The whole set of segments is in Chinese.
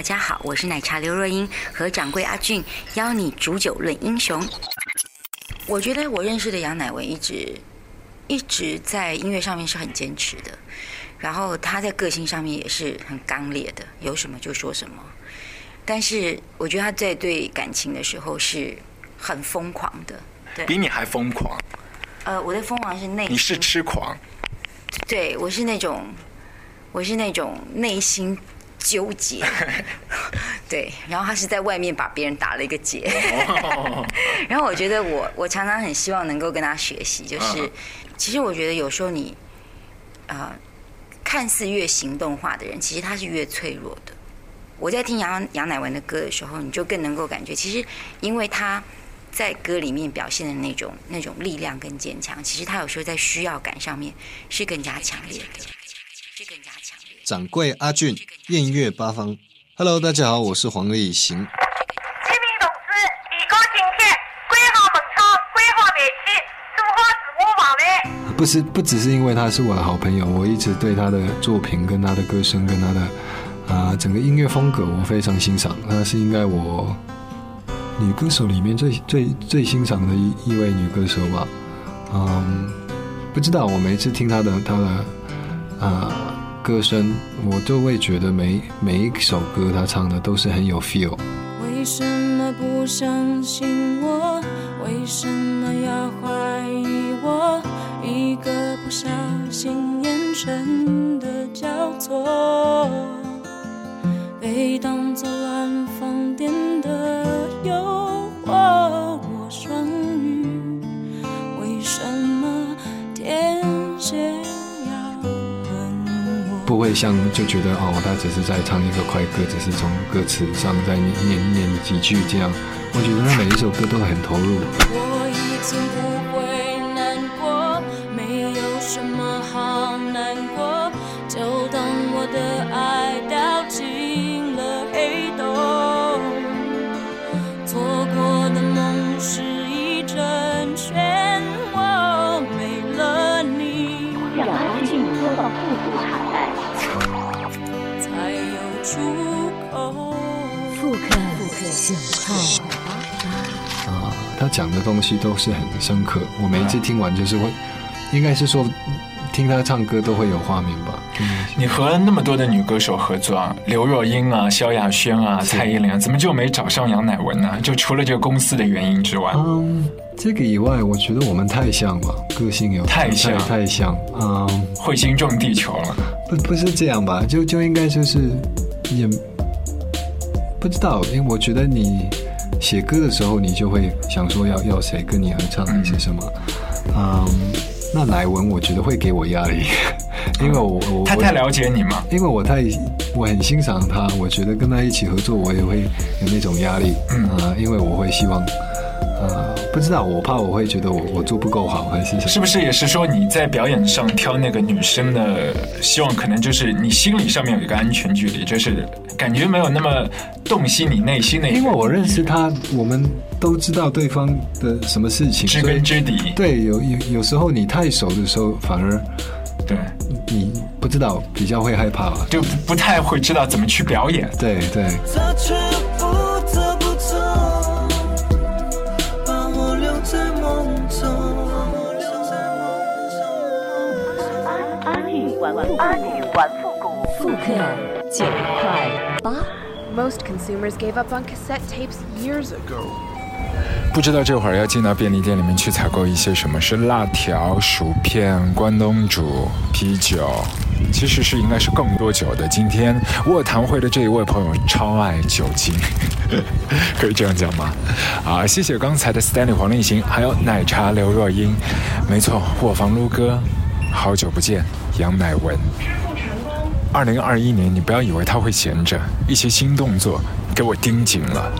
大家好，我是奶茶刘若英和掌柜阿俊，邀你煮酒论英雄。我觉得我认识的杨乃文一直一直在音乐上面是很坚持的，然后他在个性上面也是很刚烈的，有什么就说什么。但是我觉得他在对感情的时候是很疯狂的，对，比你还疯狂。呃，我的疯狂是内，你是痴狂，对我是那种，我是那种内心。纠结，对，然后他是在外面把别人打了一个结，然后我觉得我我常常很希望能够跟他学习，就是其实我觉得有时候你啊，看似越行动化的人，其实他是越脆弱的。我在听杨杨乃文的歌的时候，你就更能够感觉，其实因为他在歌里面表现的那种那种力量跟坚强，其实他有时候在需要感上面是更加强烈的，是更加强。掌柜阿俊，艳月八方，Hello，大家好，我是黄立行。居民同志，如果今天规划门窗、规划煤气，我？不是，不只是因为他是我的好朋友，我一直对他的作品、跟他的歌声、跟他的啊整个音乐风格，我非常欣赏。他是应该我女歌手里面最最最欣赏的一一位女歌手吧。嗯，不知道，我每次听他的他的啊。歌声，我都会觉得每每一首歌他唱的都是很有 feel。为什么不相信我？为什么要怀疑我？一个不小心，眼神的交错，被当作会像就觉得哦，他只是在唱一个快歌，只是从歌词上在念念几句这样。我觉得他每一首歌都很投入。啊，他讲的东西都是很深刻。我每一次听完就是会，应该是说听他唱歌都会有画面吧。你和那么多的女歌手合作啊，刘若英啊、萧亚轩啊、蔡依林，怎么就没找上杨乃文呢？就除了这个公司的原因之外，嗯，这个以外，我觉得我们太像了，个性有太像太像，嗯，彗星撞地球了。不不是这样吧？就就应该就是也。不知道，因为我觉得你写歌的时候，你就会想说要要谁跟你合唱还是什么。嗯，那乃文我觉得会给我压力，因为我我他太了解你嘛，因为我太我很欣赏他，我觉得跟他一起合作，我也会有那种压力。嗯啊，因为我会希望。呃，不知道，我怕我会觉得我我做不够好，还是是不是也是说你在表演上挑那个女生的希望，可能就是你心理上面有一个安全距离，就是感觉没有那么洞悉你内心的。因为我认识他，我们都知道对方的什么事情，知根知底。对，有有有时候你太熟的时候，反而对你不知道，比较会害怕吧，就不太会知道怎么去表演。对对。玩复古，复刻九块八。Most consumers gave up on cassette tapes years ago. 不知道这会儿要进到便利店里面去采购一些什么？是辣条、薯片、关东煮、啤酒，其实是应该是更多酒的。今天卧谈会的这一位朋友超爱酒精，可以这样讲吗？啊，谢谢刚才的 Stanley 黄立行，还有奶茶刘若英。没错，卧房撸哥，好久不见。杨乃文，二零二一年，你不要以为他会闲着，一些新动作给我盯紧了。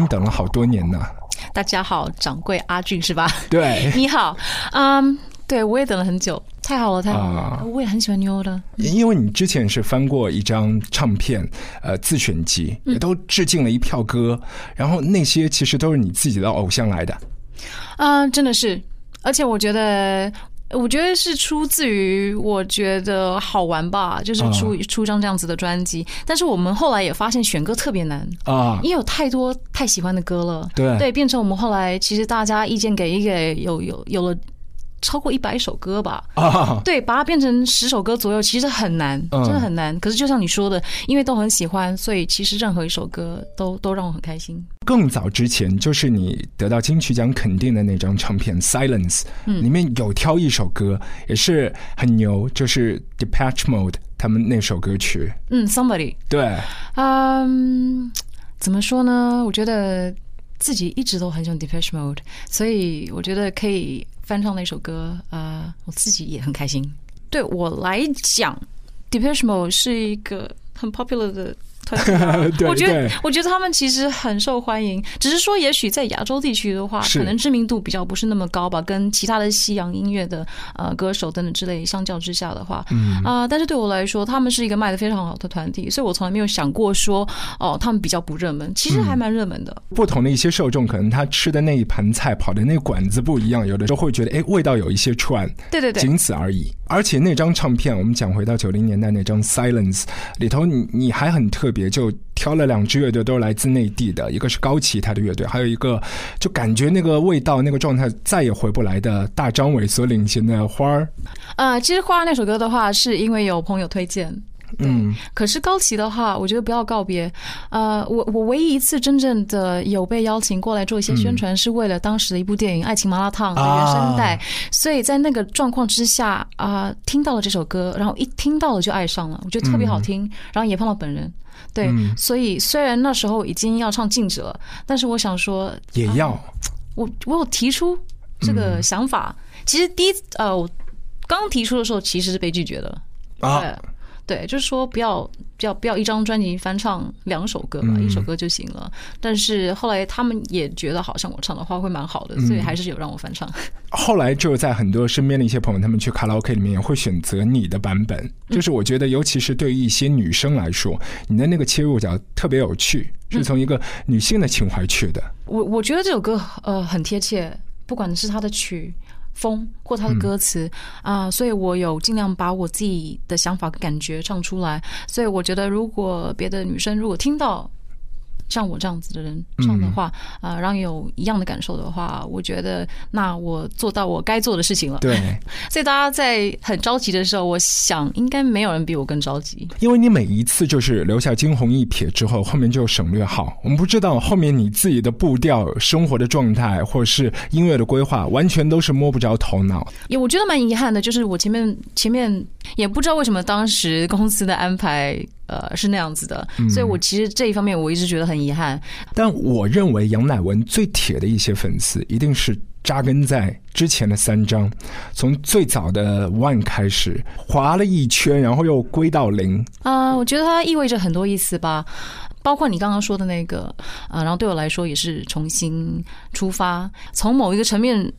你等了好多年呢。大家好，掌柜阿俊是吧？对，你好，嗯，对我也等了很久，太好了，太好了，啊我也很喜欢妞的。因为你之前是翻过一张唱片，呃，自选集，也都致敬了一票歌，然后那些其实都是你自己的偶像来的。嗯，真的是，而且我觉得。我觉得是出自于我觉得好玩吧，就是出、出张这样子的专辑。但是我们后来也发现选歌特别难啊因为有太多太喜欢的歌了。对对，变成我们后来其实大家意见给一给，有有有了超过一百首歌吧。啊，对，把它变成十首歌左右，其实很难，嗯真的很难。可是就像你说的，因为都很喜欢，所以其实任何一首歌都都让我很开心。更早之前就是你得到金曲奖肯定的那张唱片《Silence》，里面有挑一首歌也是很牛，就是 Depeche Mode 他们那首歌曲。嗯，Somebody，对，嗯，怎么说呢？我觉得自己一直都很喜欢 Depeche Mode，所以我觉得可以翻唱那首歌，呃，我自己也很开心。对我来讲，Depeche Mode 是一个很 popular 的 我觉得，我觉得他们其实很受欢迎，只是说也许在亚洲地区的话，可能知名度比较不是那么高吧，跟其他的西洋音乐的呃歌手等等之类相较之下的话，嗯。啊、但是对我来说，他们是一个卖的非常好的团体，所以我从来没有想过说哦，他们比较不热门，其实还蛮热门的。不同的一些受众，可能他吃的那一盘菜、跑的那个馆子不一样，有的时候会觉得，哎，味道有一些串，对对对，仅此而已。而且那张唱片，我们讲回到九零年代那张《Silence》里头你，你还很特别，就挑了两支乐队，都是来自内地的，一个是高旗他的乐队，还有一个就感觉那个味道、那个状态再也回不来的大张伟所领衔的花儿。呃，其实《花儿》那首歌的话，是因为有朋友推荐。嗯，可是高旗的话，我觉得不要告别。呃，我我唯一一次真正的有被邀请过来做一些宣传，是为了当时的一部电影《爱情麻辣烫》的原声带。啊所以在那个状况之下啊、听到了这首歌，然后一听到了就爱上了，我觉得特别好听，然后也碰到本人。对，所以虽然那时候已经要唱禁止了，但是我想说，也要。我我有提出这个想法。其实第一呃，我刚提出的时候其实是被拒绝的。啊对对，就是说不要不要不要一张专辑翻唱两首歌嘛，嗯一首歌就行了。但是后来他们也觉得好像我唱的话会蛮好的，嗯所以还是有让我翻唱。后来就在很多身边的一些朋友，他们去卡拉 OK 里面也会选择你的版本。就是我觉得，尤其是对于一些女生来说，你的那个切入角特别有趣，是从一个女性的情怀去的。我我觉得这首歌呃很贴切，不管是它的曲风或它的歌词啊、所以我有尽量把我自己的想法跟感觉唱出来。所以我觉得，如果别的女生如果听到像我这样子的人这样的话，啊、让有一样的感受的话，我觉得那我做到我该做的事情了。对，所以大家在很着急的时候，我想应该没有人比我更着急。因为你每一次就是留下惊鸿一瞥之后，后面就省略号。我们不知道后面你自己的步调、生活的状态，或者是音乐的规划，完全都是摸不着头脑。也我觉得蛮遗憾的，就是我前面前面也不知道为什么当时公司的安排呃是那样子的，所以我其实这一方面我一直觉得很遗憾。但我认为杨乃文最铁的一些粉丝，一定是扎根在之前的三张，从最早的 One 开始划了一圈，然后又归到零。啊、我觉得它意味着很多意思吧，包括你刚刚说的那个，啊，然后对我来说也是重新出发，从某一个层面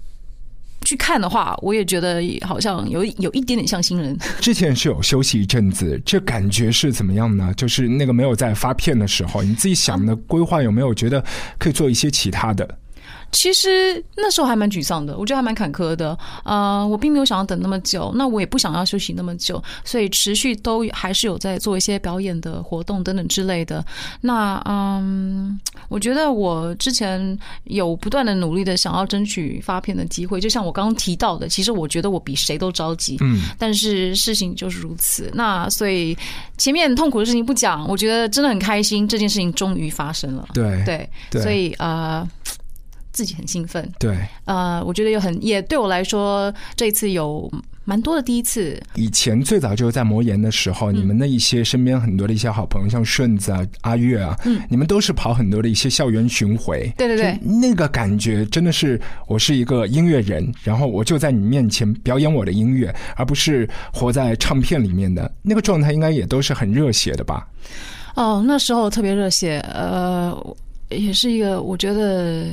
去看的话，我也觉得好像有有一点点像新人。之前是有休息一阵子，这感觉是怎么样呢？就是那个没有在发片的时候，你自己想的规划有没有觉得可以做一些其他的？其实那时候还蛮沮丧的，我觉得还蛮坎坷的。呃，我并没有想要等那么久，那我也不想要休息那么久，所以持续都还是有在做一些表演的活动等等之类的。那嗯，我觉得我之前有不断的努力的想要争取发片的机会，就像我刚刚提到的，其实我觉得我比谁都着急。嗯，但是事情就是如此。那所以前面痛苦的事情不讲，我觉得真的很开心，这件事情终于发生了。对对，对所以呃，自己很兴奋。对，呃，我觉得有很也对我来说，这一次有蛮多的第一次。以前最早就是在魔岩的时候，你们的一些身边很多的一些好朋友，像顺子啊、阿月啊，嗯你们都是跑很多的一些校园巡回。对对对那个感觉真的是我是一个音乐人，然后我就在你面前表演我的音乐，而不是活在唱片里面的那个状态，应该也都是很热血的吧？哦，那时候特别热血，呃。也是一个我觉得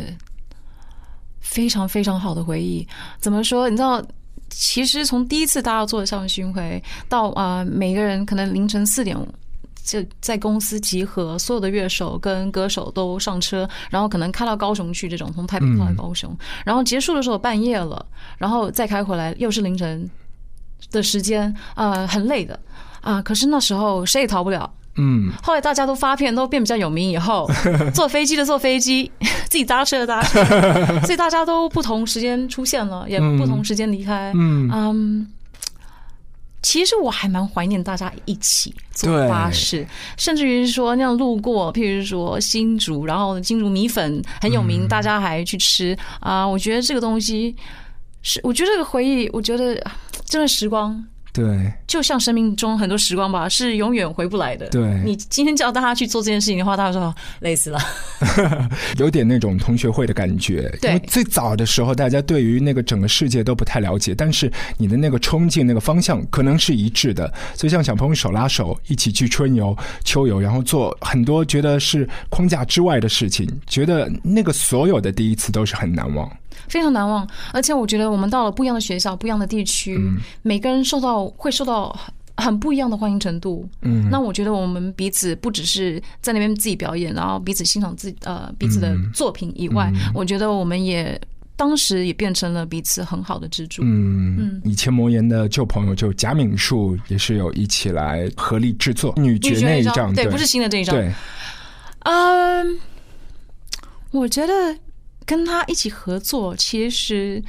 非常非常好的回忆。怎么说？你知道，其实从第一次大家做的校园巡回到啊、每个人可能凌晨四点。就在公司集合，所有的乐手跟歌手都上车，然后可能开到高雄去，这种从台北开到高雄，然后结束的时候半夜了，然后再开回来又是凌晨的时间，呃，很累的啊、可是那时候谁也逃不了，嗯，后来大家都发片，都变比较有名以后，坐飞机的坐飞机，自己搭车的搭车，所以大家都不同时间出现了，也不同时间离开。嗯。嗯，其实我还蛮怀念大家一起坐巴士，甚至于是说那样路过，譬如说新竹，然后新竹米粉很有名，大家还去吃啊、我觉得这个东西是，我觉得这个回忆，我觉得啊这段时光对，就像生命中很多时光吧，是永远回不来的。对你今天叫大家去做这件事情的话，大家说哦累死了。有点那种同学会的感觉。对因为最早的时候，大家对于那个整个世界都不太了解，但是你的那个冲劲、那个方向可能是一致的。所以像小朋友手拉手一起去春游、秋游，然后做很多觉得是框架之外的事情，觉得那个所有的第一次都是很难忘。非常难忘。而且我觉得我们到了不一样的学校、不一样的地区，每个人受到会受到很很不一样的欢迎程度。嗯，那我觉得我们彼此不只是在那边自己表演，然后彼此欣赏自己呃彼此的作品以外，我觉得我们也当时也变成了彼此很好的支柱。嗯嗯以前魔岩的旧朋友就贾敏树也是有一起来合力制作女爵那一张，对，不是新的这一张。对，嗯，我觉得跟他一起合作，其实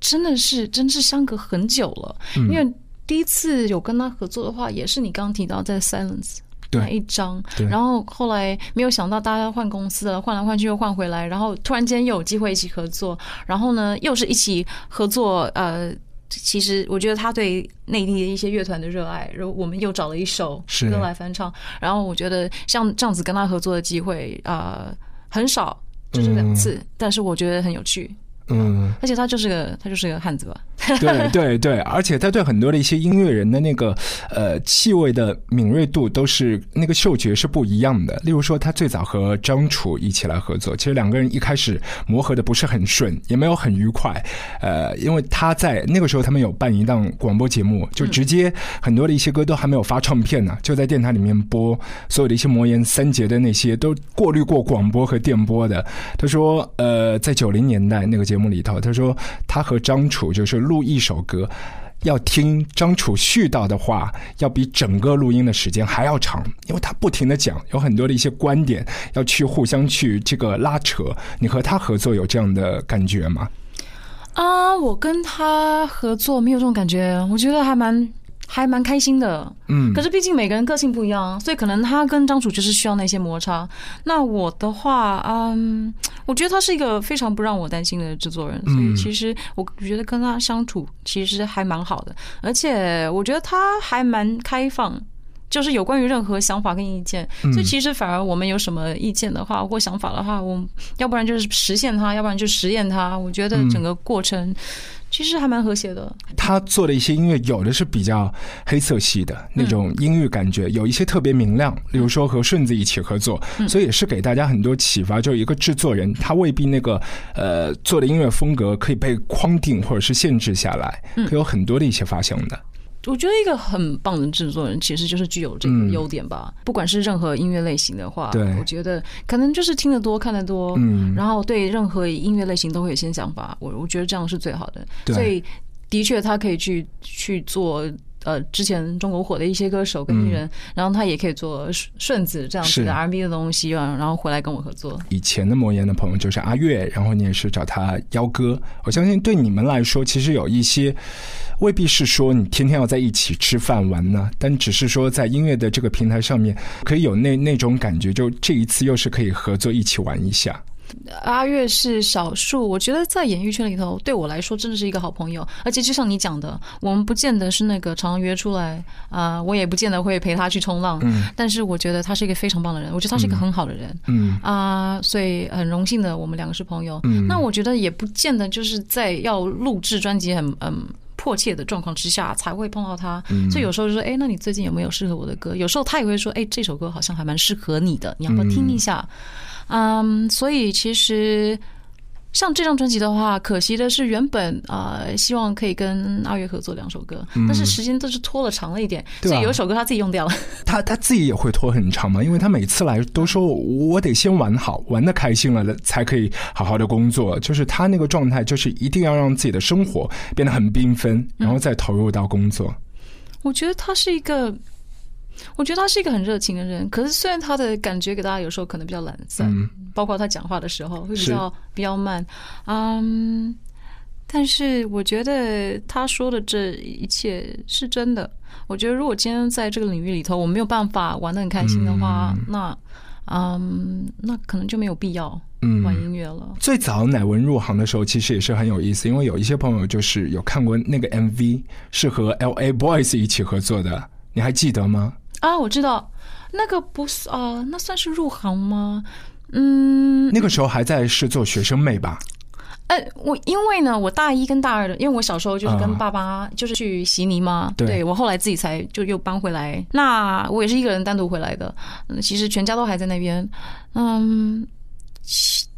真的是真是相隔很久了。嗯因为第一次有跟他合作的话，也是你刚刚提到在 Silence 那一张对，然后后来没有想到大家换公司了，换来换去又换回来，然后突然间又有机会一起合作，然后呢又是一起合作，呃。其实我觉得他对内地的一些乐团的热爱，然后我们又找了一首是歌来翻唱，然后我觉得像这样子跟他合作的机会，呃，很少，就这两次，但是我觉得很有趣，嗯。而且他就是个他就是个汉子吧，对对对，而且他对很多的一些音乐人的那个呃气味的敏锐度都是那个嗅觉是不一样的。例如说，他最早和张楚一起来合作，其实两个人一开始磨合的不是很顺，也没有很愉快。呃，因为他在那个时候他们有办一档广播节目，就直接很多的一些歌都还没有发唱片呢，就在电台里面播所有的一些魔岩三杰的那些都过滤过广播和电波的。他说，呃，在九零年代那个节目里头，他说他和张楚就是录录一首歌。要听张楚絮叨的话，要比整个录音的时间还要长，因为他不停的讲，有很多的一些观点要去互相去这个拉扯。你和他合作有这样的感觉吗？啊，我跟他合作没有这种感觉，我觉得还蛮还蛮开心的。嗯可是毕竟每个人个性不一样，所以可能他跟张楚就是需要那些摩擦。那我的话，嗯，我觉得他是一个非常不让我担心的制作人，所以其实我觉得跟他相处其实还蛮好的，而且我觉得他还蛮开放。就是有关于任何想法跟意见，所以其实反而我们有什么意见的话或想法的话，我们要不然就是实现它，要不然就实验它。我觉得整个过程其实还蛮和谐的。他做的一些音乐，有的是比较黑色系的那种音域感觉，有一些特别明亮，比如说和顺子一起合作，所以也是给大家很多启发。就一个制作人，他未必那个呃做的音乐风格可以被框定或者是限制下来，可以有很多的一些发想的。我觉得一个很棒的制作人，其实就是具有这个优点吧。不管是任何音乐类型的话，对我觉得可能就是听得多、看得多，嗯然后对任何音乐类型都会有一些想法。我我觉得这样是最好的。所以的确，他可以去去做。呃，之前中国火的一些歌手跟艺人，然后他也可以做顺顺子这样子的 R&B 的东西，然后回来跟我合作。以前的魔岩的朋友就是阿月，然后你也是找他邀歌。我相信对你们来说，其实有一些未必是说你天天要在一起吃饭玩呢，但只是说在音乐的这个平台上面，可以有那那种感觉，就这一次又是可以合作一起玩一下。阿月是少数，我觉得在演艺圈里头，对我来说真的是一个好朋友。而且就像你讲的，我们不见得是那个常常约出来啊、我也不见得会陪他去冲浪。嗯但是我觉得他是一个非常棒的人，我觉得他是一个很好的人。嗯啊、所以很荣幸的，我们两个是朋友。嗯那我觉得也不见得就是在要录制专辑很嗯。迫切的状况之下才会碰到他，嗯所以有时候就说，哎、那你最近有没有适合我的歌？有时候他也会说，哎、这首歌好像还蛮适合你的，你要不要听一下？嗯，所以其实。像这张专辑的话，可惜的是，原本呃希望可以跟阿月合作两首歌，但是时间都是拖了长了一点，所以有一首歌他自己用掉了。他他自己也会拖很长嘛，因为他每次来都说我得先玩好，玩的开心了才可以好好的工作。就是他那个状态，就是一定要让自己的生活变得很缤纷，然后再投入到工作。我觉得他是一个，我觉得他是一个很热情的人。可是虽然他的感觉给大家有时候可能比较懒散，嗯包括他讲话的时候会比较比较慢，嗯，但是我觉得他说的这一切是真的。我觉得如果今天在这个领域里头，我没有办法玩的很开心的话，那嗯，那可能就没有必要嗯玩音乐了。最早乃文入行的时候，其实也是很有意思，因为有一些朋友就是有看过那个 MV，是和 L.A. Boys 一起合作的，你还记得吗？啊，我知道那个不是啊、那算是入行吗？嗯，那个时候还在是做学生妹吧？哎，我因为呢，我大一跟大二的，因为我小时候就是跟啊爸爸就是去悉尼嘛，对我后来自己才就又搬回来。那我也是一个人单独回来的，嗯，其实全家都还在那边，嗯。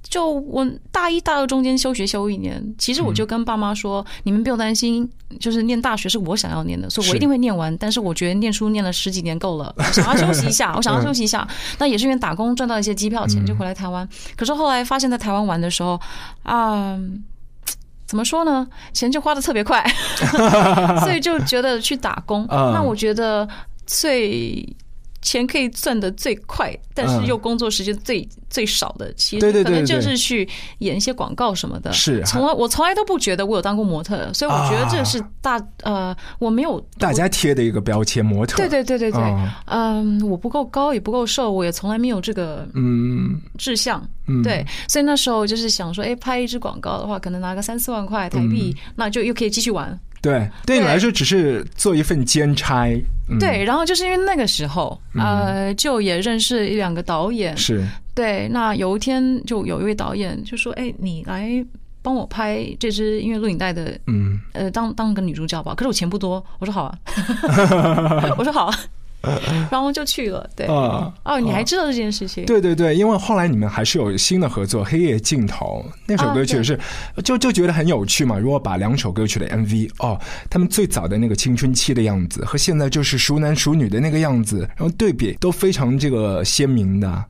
其就我大一、大二中间休学休一年，其实我就跟爸妈说，你们不用担心，就是念大学是我想要念的，所以我一定会念完。但是我觉得念书念了十几年够了，我想要休息一下，我想要 休息一下。那也是因为打工赚到一些机票钱，就回来台湾。可是后来发现，在台湾玩的时候啊。怎么说呢？钱就花的特别快，所以就觉得去打工。嗯那我觉得最钱可以赚的最快，但是又工作时间最最少的，其实可能就是去演一些广告什么的。是从来我从来都不觉得我有当过模特，所以我觉得这是大呃，我没有大家贴的一个标签，模特。对对对对对哦，嗯，我不够高也不够瘦，我也从来没有这个嗯志向。嗯，对，所以那时候就是想说，哎，拍一支广告的话，可能拿个三四万块台币，嗯那就又可以继续玩。对，对你来说只是做一份兼差。嗯、对，然后就是因为那个时候，呃，就也认识一两个导演。是对，那有一天就有一位导演就说：“哎，你来帮我拍这支音乐录影带的，嗯，呃，当当个女主角吧。”可是我钱不多，我说好啊，我说好啊，然后就去了。对，啊哦，你还知道这件事情？对对对，因为后来你们还是有新的合作，《黑夜尽头》那首歌啊曲是，就就觉得很有趣嘛。如果把两首歌曲的 MV 哦，他们最早的那个青春期的样子和现在就是熟男熟女的那个样子，然后对比都非常这个鲜明的。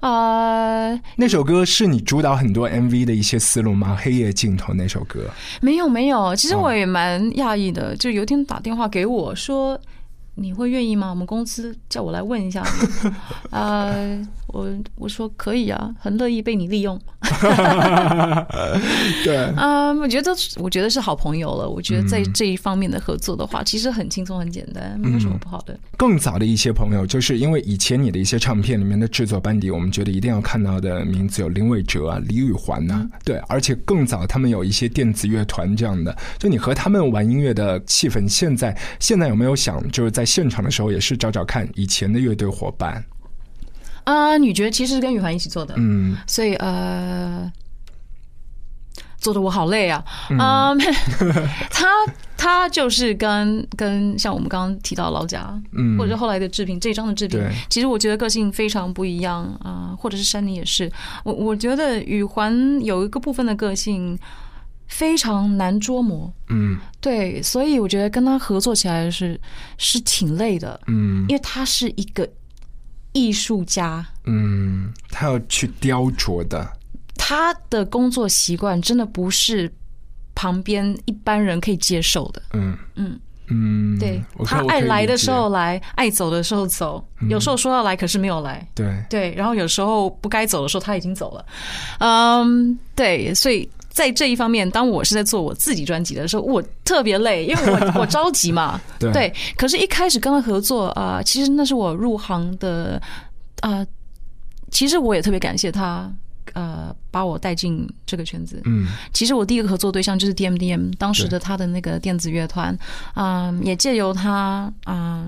啊、那首歌是你主导很多 MV 的一些思路吗？《黑夜尽头》那首歌，没有没有，其实哦我也蛮讶异的，就有一天打电话给我说。你会愿意吗？我们公司叫我来问一下你，呃，我我说可以啊，很乐意被你利用。对，嗯，我觉得我觉得是好朋友了。我觉得在嗯这一方面的合作的话，其实很轻松很简单，没有什么不好的。更早的一些朋友，就是因为以前你的一些唱片里面的制作班底，我们觉得一定要看到的名字有林伟哲啊、李宇环呐、对，而且更早他们有一些电子乐团这样的，就你和他们玩音乐的气氛，现在现在有没有想就是在现场的时候也是找找看以前的乐队伙伴？啊、女爵其实是跟雨涵一起做的，嗯，所以呃，做的我好累啊。嗯，他他就是跟跟像我们刚刚提到老贾，嗯。或者是后来的志平这一张的志平对，其实我觉得个性非常不一样啊、或者是山妮也是。我我觉得雨环有一个部分的个性非常难捉摸，嗯。对，所以我觉得跟他合作起来是是挺累的，嗯。因为他是一个艺术家。嗯，他要去雕琢的，他的工作习惯真的不是旁边一般人可以接受的。嗯嗯嗯，对他爱来的时候来，爱走的时候走，有时候说要来，可是没有来。对，对，然后有时候不该走的时候他已经走了。嗯，对，所以在这一方面，当我是在做我自己专辑的时候，我特别累，因为我 我着急嘛。对可是，一开始跟他合作啊、呃其实那是我入行的啊、呃其实我也特别感谢他。呃，把我带进这个圈子。嗯其实我第一个合作对象就是 DMDM，当时的他的那个电子乐团，嗯、也借由他啊、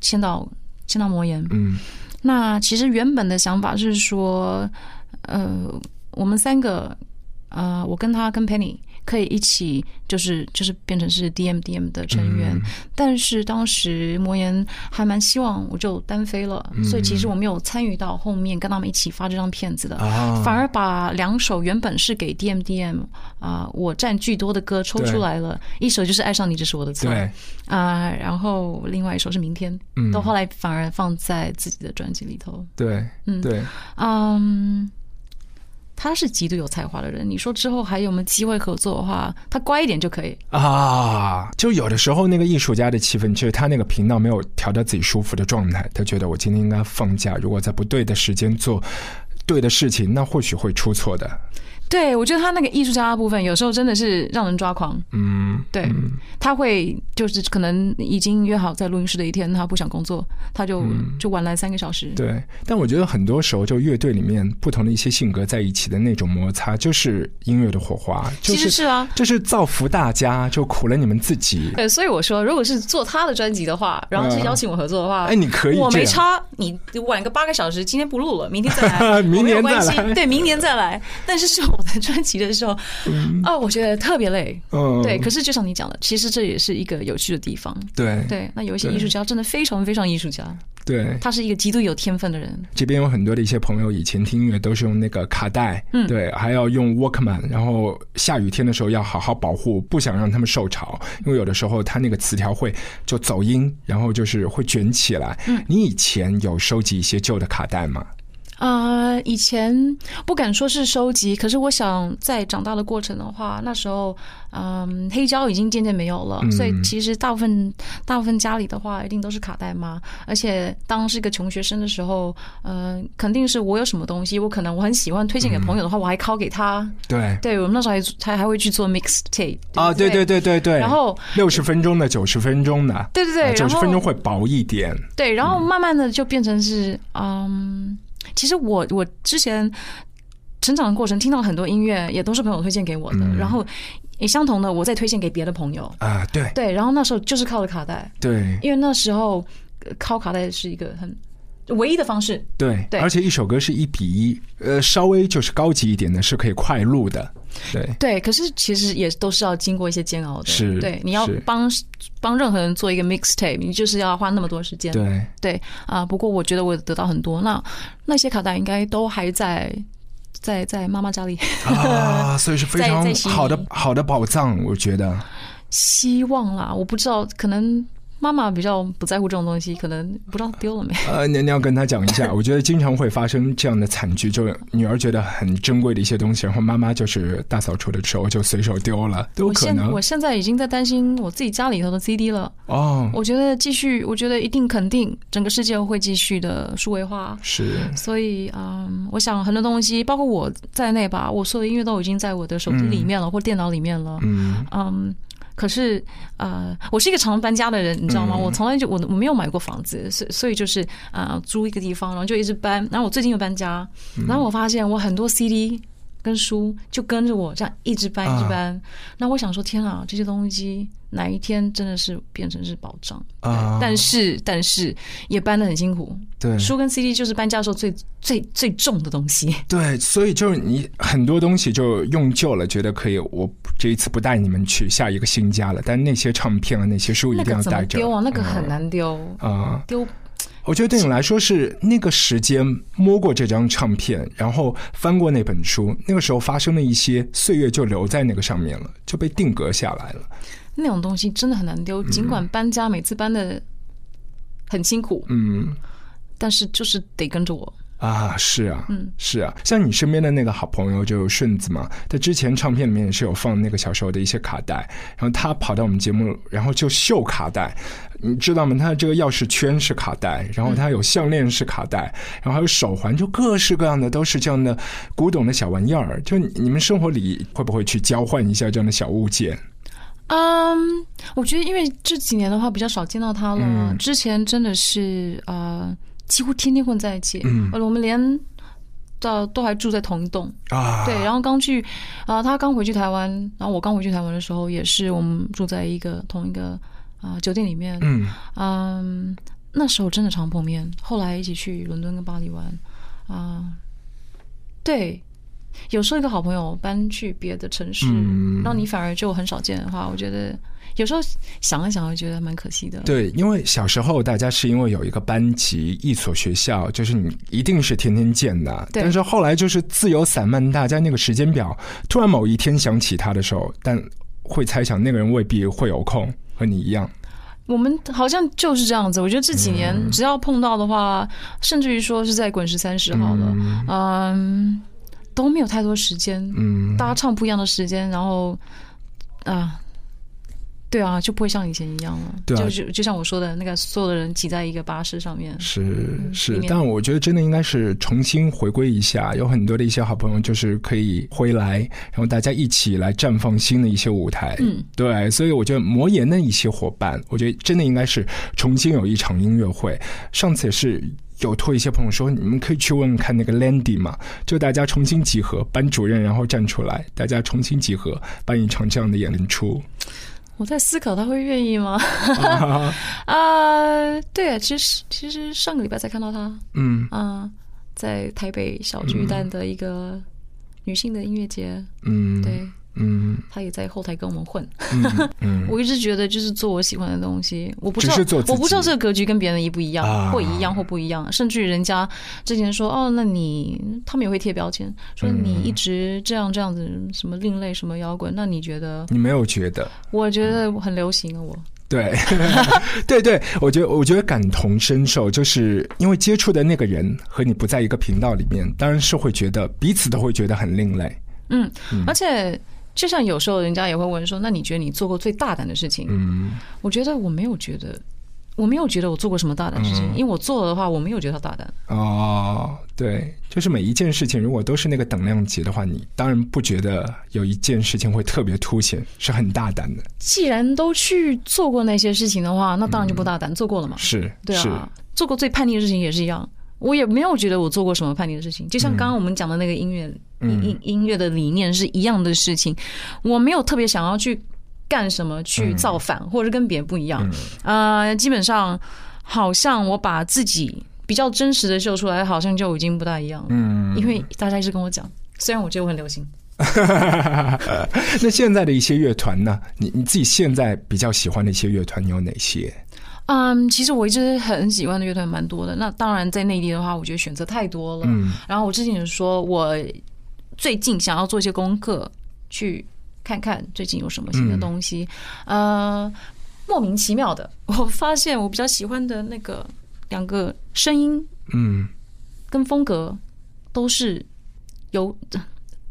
签到签到魔岩。嗯那其实原本的想法是说，呃，我们三个，呃，我跟他跟 Penny 可以一起就是就是变成是 DM DM 的成员，嗯。但是当时魔岩还蛮希望我就单飞了，嗯。所以其实我没有参与到后面跟他们一起发这张片子的，啊。反而把两首原本是给 DM DM 啊、我占巨多的歌抽出来了，一首就是《爱上你》，这是我的错，对。啊、然后另外一首是《明天》，嗯。到后来反而放在自己的专辑里头。对嗯。对，嗯，他是极度有才华的人。你说之后还有没有机会合作的话，他乖一点就可以。啊，就有的时候那个艺术家的气氛，就是他那个频道没有调到自己舒服的状态，他觉得我今天应该放假，如果在不对的时间做对的事情，那或许会出错的。对，我觉得他那个艺术家的部分，有时候真的是让人抓狂。嗯，对，他会就是可能已经约好在录音室的一天，他不想工作，他就、就晚来三个小时。对。但我觉得很多时候，就乐队里面不同的一些性格在一起的那种摩擦，就是音乐的火花，就其实是啊，就是造福大家，就苦了你们自己。对，所以我说，如果是做他的专辑的话，然后去邀请我合作的话，哎你可以我没差，你晚个八个小时，今天不录了，明天再来，明年没有关系再来对，明年再来。但是是我的专辑的时候，啊，我觉得特别累。嗯，对，可是就像你讲的，其实这也是一个有趣的地方。对对，那有一些艺术家真的非常非常艺术家，对，他是一个极度有天分的人。这边有很多的一些朋友，以前听音乐都是用那个卡带，嗯对，还要用 Walkman，然后下雨天的时候要好好保护，不想让他们受潮，因为有的时候他那个磁条会就走音，然后就是会卷起来。嗯，你以前有收集一些旧的卡带吗？啊、以前不敢说是收集，可是我想在长大的过程的话，那时候，嗯，黑胶已经渐渐没有了，嗯所以其实大部分大部分家里的话，一定都是卡带嘛。而且当是个穷学生的时候，呃，肯定是我有什么东西，我可能我很喜欢推荐给朋友的话，我还拷给他。对。对我们那时候还还还会去做 mixtape 啊，对对对对对对，然后六十分钟的、九十分钟的，对对对九十分钟会薄一点，对，然后慢慢的就变成是，嗯，其实我我之前成长的过程听到很多音乐，也都是朋友推荐给我的，嗯。然后也相同的，我再推荐给别的朋友。啊，对。对，然后那时候就是靠着卡带，对。因为那时候呃靠卡带是一个很唯一的方式。对，对。而且一首歌是一比一，呃，稍微就是高级一点的是可以快录的，对。对，可是其实也都是要经过一些煎熬的。是对，你要帮帮任何人做一个 mixtape，你就是要花那么多时间。对，对啊、不过我觉得我得到很多，那那些卡带应该都还在在在妈妈家里。啊，所以是非常好的好的宝藏，我觉得。希望啦，我不知道，可能妈妈比较不在乎这种东西，可能不知道丢了没。呃，你你要跟他讲一下，我觉得经常会发生这样的惨剧，就女儿觉得很珍贵的一些东西，然后妈妈就是大扫除的时候就随手丢了，都有我现可能我现在已经在担心我自己家里头的 CD 了。哦。我觉得继续，我觉得一定肯定整个世界会继续的数位化。是所以，嗯，我想很多东西，包括我在内吧，我所有的音乐都已经在我的手机里面了，或电脑里面了。嗯嗯，可是呃，我是一个常搬家的人，你知道吗？嗯我从来就我我没有买过房子，所以所以就是啊、呃租一个地方，然后就一直搬。然后我最近又搬家，嗯然后我发现我很多 CD 跟书就跟着我这样一直搬一直搬。那我想说，天啊，这些东西哪一天真的是变成是宝藏？啊，但是但是也搬的很辛苦。对书跟 CD 就是搬家的时候最最最重的东西。对，所以就是你很多东西就用旧了，觉得可以，我这一次不带你们去下一个新家了，但那些唱片啊，那些书一定要带着。么丢啊？那个很难丢，啊。丢我觉得对你来说是那个时间摸过这张唱片，然后翻过那本书，那个时候发生的一些岁月就留在那个上面了，就被定格下来了。那种东西真的很难丢。尽管搬家每次搬的很辛苦，嗯但是就是得跟着我。啊，是啊，嗯是啊，像你身边的那个好朋友就顺子嘛，他之前唱片里面也是有放那个小时候的一些卡带，然后他跑到我们节目，然后就秀卡带，你知道吗？他这个钥匙圈是卡带，然后他有项链是卡带，然后还有手环，就各式各样的都是这样的古董的小玩意儿。就你你们生活里会不会去交换一下这样的小物件？嗯，我觉得因为这几年的话比较少见到他了，嗯之前真的是呃几乎天天混在一起，嗯。呃我们连到都还住在同一栋。啊，对，然后刚去啊、他刚回去台湾，然后我刚回去台湾的时候，也是我们住在一个同一个啊、酒店里面。嗯。嗯，那时候真的常碰面，后来一起去伦敦跟巴黎玩啊、对，有时候一个好朋友搬去别的城市，嗯让你反而就很少见的话，我觉得有时候想一想，会觉得蛮可惜的。对，因为小时候大家是因为有一个班级、一所学校，就是你一定是天天见的。对但是后来就是自由散漫，大家那个时间表，突然某一天想起他的时候，但会猜想那个人未必会有空，和你一样。我们好像就是这样子。我觉得这几年嗯只要碰到的话，甚至于说是在滚石三十好了，嗯都没有太多时间，嗯，大家唱不一样的时间，然后啊。对啊，就不会像以前一样了。对啊就就就像我说的那个，所有的人挤在一个巴士上面。是是，面但我觉得真的应该是重新回归一下，有很多的一些好朋友就是可以回来，然后大家一起来绽放新的一些舞台。嗯，对，所以我觉得魔岩的一些伙伴，我觉得真的应该是重新有一场音乐会。上次也是。有托一些朋友说，你们可以去问问看那个 Landy 嘛，就大家重新集合，班主任然后站出来，大家重新集合，办一场这样的演出。我在思考他会愿意吗？啊。啊，对啊，其实其实上个礼拜才看到他嗯。啊，在台北小巨蛋的一个女性的音乐节，嗯，对嗯。他也在后台跟我们混。嗯嗯，我一直觉得就是做我喜欢的东西，我不知道做我不知道这个格局跟别人一不一样，啊。或一样或不一样，甚至于人家之前说哦，那你他们也会贴标签，说嗯你一直这样这样子，什么另类什么摇滚，那你觉得？你没有觉得？我觉得很流行啊，我。对，对对，我觉得我觉得感同身受，就是因为接触的那个人和你不在一个频道里面，当然是会觉得彼此都会觉得很另类。嗯，而且就像有时候人家也会问说，那你觉得你做过最大胆的事情？嗯我觉得我没有觉得，我没有觉得我做过什么大胆的事情，嗯因为我做了的话，我没有觉得它大胆。哦，对，就是每一件事情如果都是那个等量级的话，你当然不觉得有一件事情会特别凸显，是很大胆的。既然都去做过那些事情的话，那当然就不大胆，做过了嘛。是对啊，做过最叛逆的事情也是一样。我也没有觉得我做过什么叛逆的事情，就像刚刚我们讲的那个音乐、嗯音音乐的理念是一样的事情，我没有特别想要去干什么去造反，或者是跟别人不一样。呃，基本上好像我把自己比较真实的秀出来，好像就已经不大一样了。嗯，因为大家一直跟我讲，虽然我觉得我很流行，那现在的一些乐团呢？你你自己现在比较喜欢的一些乐团有哪些？嗯，其实我一直很喜欢的乐团蛮多的。那当然，在内地的话，我觉得选择太多了。嗯然后我之前也说，我最近想要做一些功课，去看看最近有什么新的东西。呃，莫名其妙的，我发现我比较喜欢的那个两个声音嗯跟风格都是有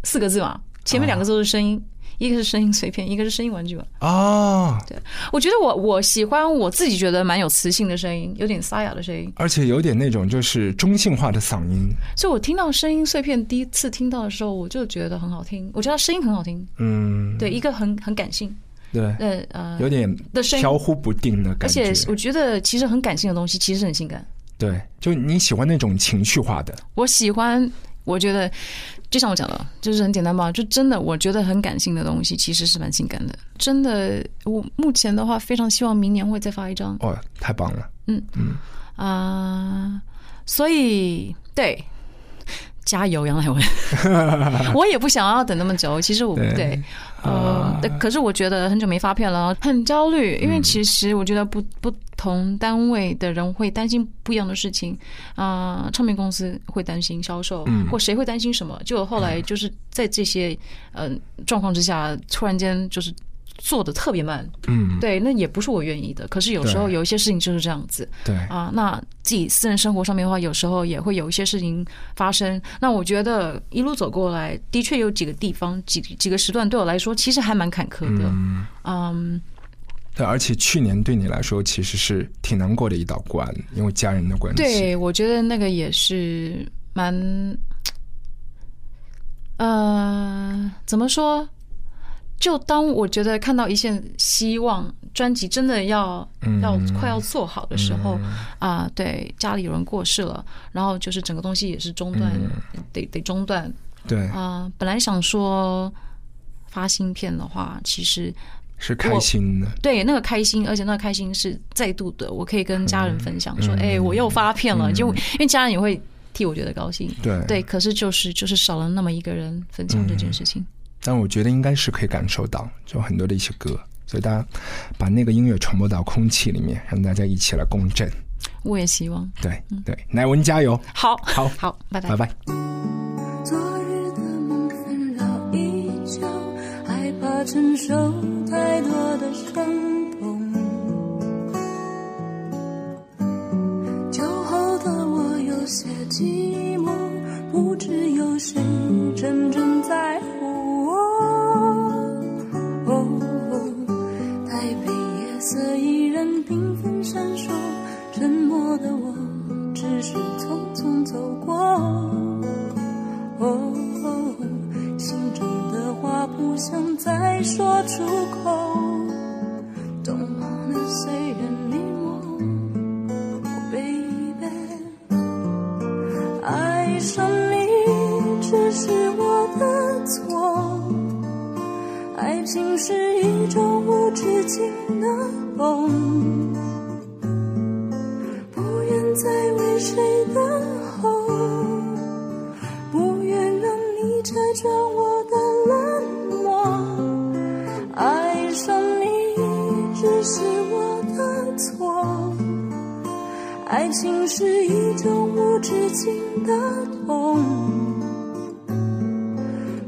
四个字嘛，前面两个字都是声音。一个是声音碎片，一个是声音玩具吧。哦，对我觉得我我喜欢我自己觉得蛮有磁性的声音，有点沙哑的声音。而且有点那种就是中性化的嗓音。所以我听到声音碎片第一次听到的时候，我就觉得很好听。我觉得声音很好听，嗯，对，一个很很感性，对，呃呃，有点飘忽不定的感觉。而且我觉得其实很感性的东西其实很性感。对，就你喜欢那种情绪化的。我喜欢，我觉得就像我讲的，就是很简单吧，就真的我觉得很感性的东西其实是蛮性感的。真的，我目前的话非常希望明年会再发一张哦，太棒了！嗯嗯啊、所以对。加油，杨乃文！我也不想要等那么久。其实我对对，呃，可是我觉得很久没发片了，很焦虑。因为其实我觉得不不同单位的人会担心不一样的事情啊、唱片公司会担心销售，或谁会担心什么。就后来就是在这些呃状况之下，突然间就是做的特别慢。嗯，对，那也不是我愿意的。可是有时候有一些事情就是这样子。对，啊，那自己私人生活上面的话，有时候也会有一些事情发生。那我觉得一路走过来，的确有几个地方、几几个时段对我来说，其实还蛮坎坷的。嗯，嗯，对，而且去年对你来说其实是挺难过的一道关，因为家人的关系。对，我觉得那个也是蛮，呃，怎么说？就当我觉得看到一线希望，专辑真的要嗯要快要做好的时候，啊、对，家里有人过世了，然后就是整个东西也是中断，嗯得得中断对，啊、本来想说发新片的话，其实是开心的。对那个开心，而且那个开心是再度的，我可以跟家人分享嗯说，哎、我又发片了，就因为家人也会。替我觉得高兴。对对，可是就是就是少了那么一个人分享这件事情。但我觉得应该是可以感受到，就很多的一些歌，所以大家把那个音乐传播到空气里面，让大家一起来共振。我也希望。对对，乃文加油！好，好，好，拜拜，拜拜。昨日的梦纷扰依旧，害怕承受太多的伤痛。酒后的我有些寂寞，不知有谁真正在只是我的错，爱情是一种无止境的痛，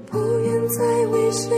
不愿再为谁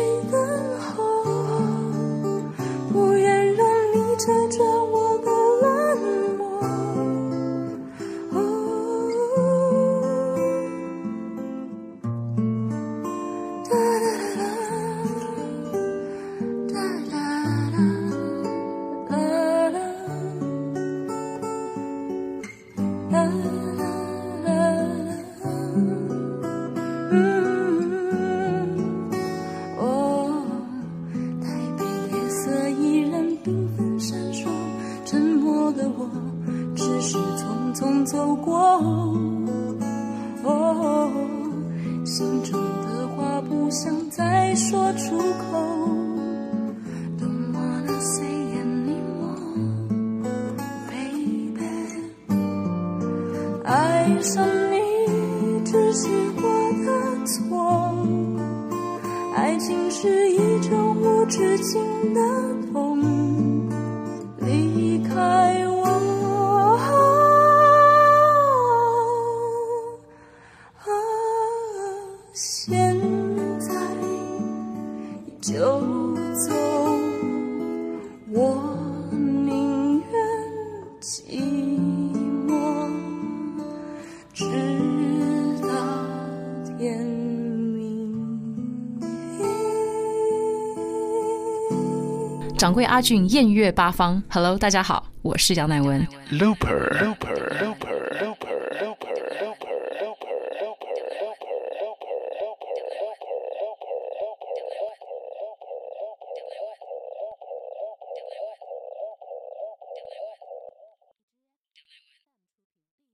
上你只是我的错，爱情是一种无止境的痛，贵阿俊，艳越八方。Hello，大家好，我是杨乃文。Looper。